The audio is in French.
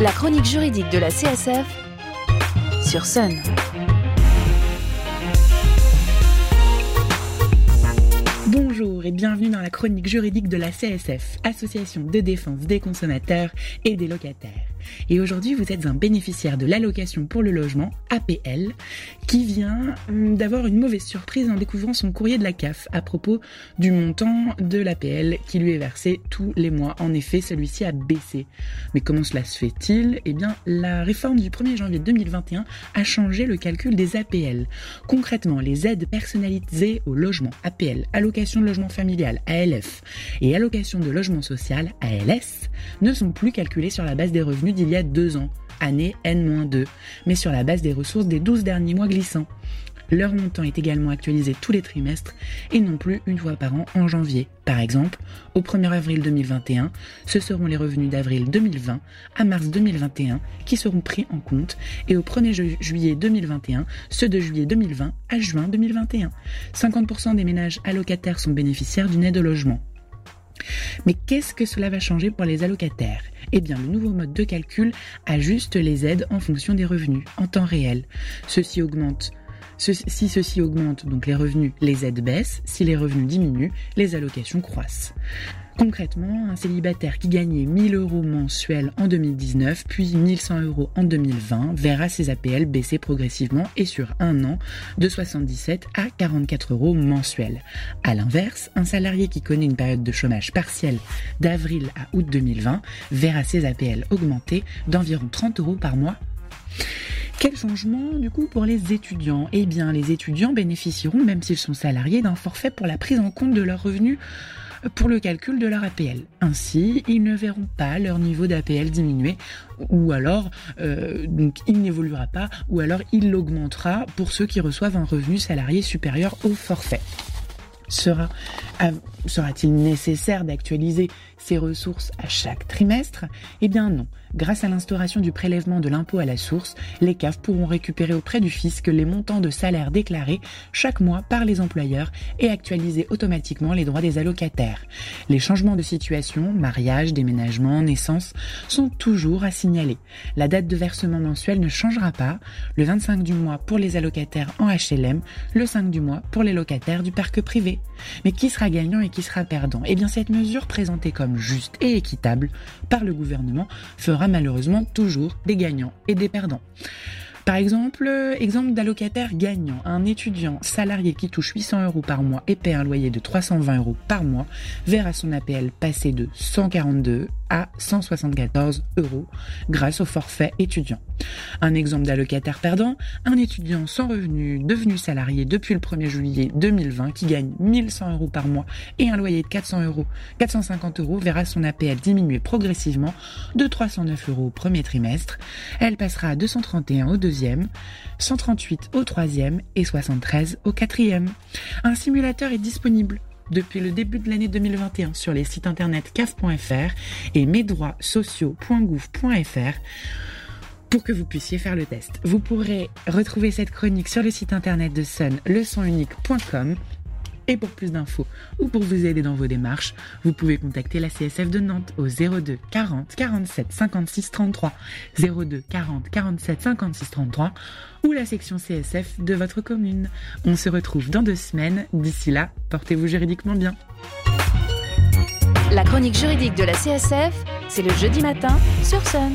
La chronique juridique de la CSF sur Sun. Bonjour et bienvenue dans la chronique juridique de la CSF, Association de défense des consommateurs et des locataires. Et aujourd'hui, vous êtes un bénéficiaire de l'allocation pour le logement, APL, qui vient hum, d'avoir une mauvaise surprise en découvrant son courrier de la CAF à propos du montant de l'APL qui lui est versé tous les mois. En effet, celui-ci a baissé. Mais comment cela se fait-il? Eh bien, la réforme du 1er janvier 2021 a changé le calcul des APL. Concrètement, les aides personnalisées au logement, APL, allocation de logement familial, ALF, et allocation de logement social, ALS, ne sont plus calculées sur la base des revenus d'il y a deux ans, année N-2, mais sur la base des ressources des 12 derniers mois glissants. Leur montant est également actualisé tous les trimestres et non plus une fois par an en janvier. Par exemple, au 1er avril 2021, ce seront les revenus d'avril 2020 à mars 2021 qui seront pris en compte et au 1er juillet 2021, ceux de juillet 2020 à juin 2021. 50% des ménages allocataires sont bénéficiaires d'une aide au logement. Mais qu'est-ce que cela va changer pour les allocataires? Eh bien, le nouveau mode de calcul ajuste les aides en fonction des revenus, en temps réel. Ceci augmente si ceci augmente, donc les revenus, les aides baissent. Si les revenus diminuent, les allocations croissent. Concrètement, un célibataire qui gagnait 1000 euros mensuels en 2019, puis 1100 euros en 2020, verra ses APL baisser progressivement et sur un an de 77 à 44 euros mensuels. À l'inverse, un salarié qui connaît une période de chômage partiel d'avril à août 2020 verra ses APL augmenter d'environ 30 euros par mois quel changement du coup pour les étudiants? Eh bien, les étudiants bénéficieront, même s'ils sont salariés, d'un forfait pour la prise en compte de leurs revenus pour le calcul de leur APL. Ainsi, ils ne verront pas leur niveau d'APL diminuer, ou alors euh, donc il n'évoluera pas, ou alors il l'augmentera pour ceux qui reçoivent un revenu salarié supérieur au forfait. Sera, sera-t-il nécessaire d'actualiser ces ressources à chaque trimestre Eh bien non. Grâce à l'instauration du prélèvement de l'impôt à la source, les CAF pourront récupérer auprès du fisc les montants de salaire déclarés chaque mois par les employeurs et actualiser automatiquement les droits des allocataires. Les changements de situation, mariage, déménagement, naissance, sont toujours à signaler. La date de versement mensuel ne changera pas, le 25 du mois pour les allocataires en HLM, le 5 du mois pour les locataires du parc privé. Mais qui sera gagnant et qui sera perdant? Eh bien cette mesure présentée comme juste et équitable par le gouvernement fera malheureusement toujours des gagnants et des perdants. Par exemple, exemple d'allocataire gagnant, un étudiant salarié qui touche 800 euros par mois et paie un loyer de 320 euros par mois verra son APL passer de 142 à 174 euros grâce au forfait étudiant. Un exemple d'allocataire perdant, un étudiant sans revenu devenu salarié depuis le 1er juillet 2020 qui gagne 1100 euros par mois et un loyer de 400 euros, 450 euros verra son APL diminuer progressivement de 309 euros au premier trimestre. Elle passera à 231 au deuxième, 138 au troisième et 73 au quatrième. Un simulateur est disponible depuis le début de l'année 2021 sur les sites internet caf.fr et mesdroitssociaux.gouv.fr pour que vous puissiez faire le test. Vous pourrez retrouver cette chronique sur le site internet de Sun, leçonunique.com et pour plus d'infos ou pour vous aider dans vos démarches, vous pouvez contacter la CSF de Nantes au 02 40 47 56 33, 02 40 47 56 33 ou la section CSF de votre commune. On se retrouve dans deux semaines. D'ici là, portez-vous juridiquement bien. La chronique juridique de la CSF, c'est le jeudi matin sur Sun.